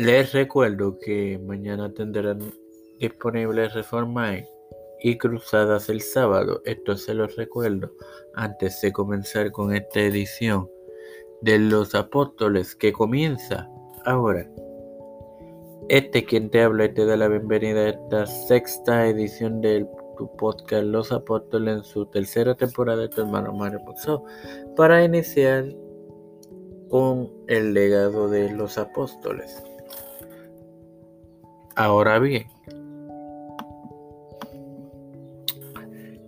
Les recuerdo que mañana tendrán disponibles Reforma y Cruzadas el sábado. Esto se los recuerdo antes de comenzar con esta edición de los apóstoles que comienza ahora. Este quien te habla y te da la bienvenida a esta sexta edición del tu podcast Los Apóstoles en su tercera temporada de tu hermano Mario Pozo para iniciar con el legado de los apóstoles. Ahora bien,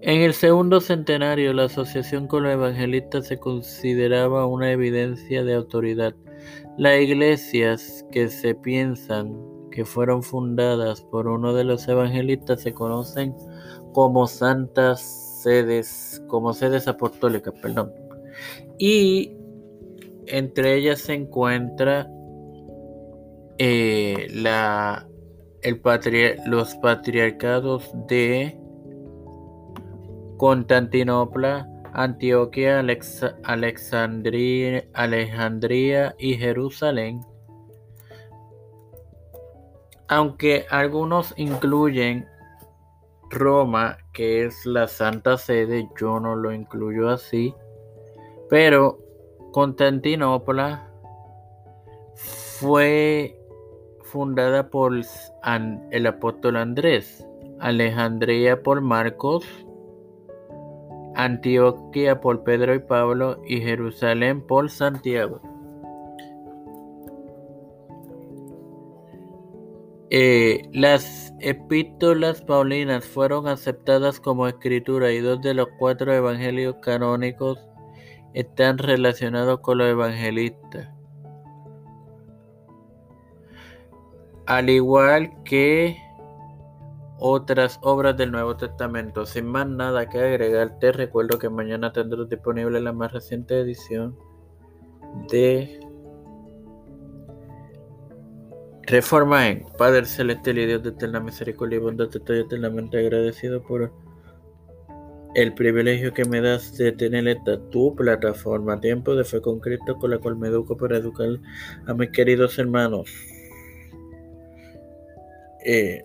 en el segundo centenario la asociación con los evangelistas se consideraba una evidencia de autoridad. Las iglesias que se piensan que fueron fundadas por uno de los evangelistas se conocen como santas sedes, como sedes apostólicas, perdón. Y entre ellas se encuentra eh, la los patriarcados de Constantinopla, Antioquia, Alexandria, Alejandría y Jerusalén. Aunque algunos incluyen Roma, que es la Santa Sede, yo no lo incluyo así, pero Constantinopla fue fundada por el apóstol Andrés, Alejandría por Marcos, Antioquia por Pedro y Pablo y Jerusalén por Santiago. Eh, las epístolas paulinas fueron aceptadas como escritura y dos de los cuatro evangelios canónicos están relacionados con los evangelistas. Al igual que otras obras del Nuevo Testamento. Sin más nada que agregar, te recuerdo que mañana tendrás disponible la más reciente edición de Reforma en Padre Celestial y Dios de eterna misericordia y bondad. Te estoy eternamente agradecido por el privilegio que me das de tener esta tu plataforma, Tiempo de Fe con Cristo, con la cual me educo para educar a mis queridos hermanos. Eh,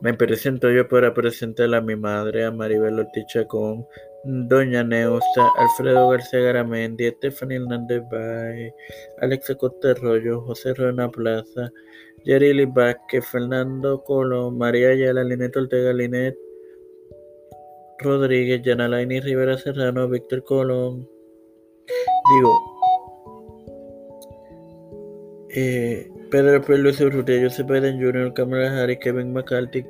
me presento yo para presentar a mi madre, a Maribel Ortiz con Doña Neusta, Alfredo García Garamendi, Stephanie Hernández Bay, Alexa Costa Arroyo, José Rona Plaza, Yerili Vázquez, Fernando Colón, María Ayala, Linet Ortega Linet, Rodríguez, Yanalaini Rivera Serrano, Víctor Colón. Digo, eh, Pedro. Luis Urrutia, Joseph Biden Jr., Kamala Harris, Kevin McCarthy,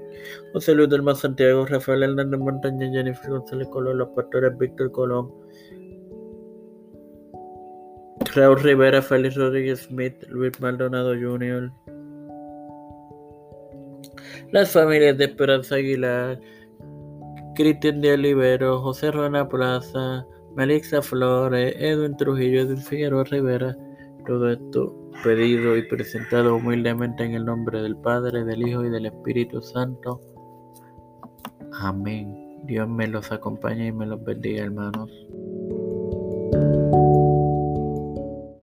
José Luis del Santiago, Rafael Hernández Montaña, Jennifer González Colón, los pastores Víctor Colón, Raúl Rivera, Félix Rodríguez Smith, Luis Maldonado Jr., las familias de Esperanza Aguilar, Cristian de Olivero, José Rona Plaza, Melixa Flores, Edwin Trujillo, Edwin Figueroa Rivera, todo esto pedido y presentado humildemente en el nombre del Padre, del Hijo y del Espíritu Santo. Amén. Dios me los acompañe y me los bendiga, hermanos.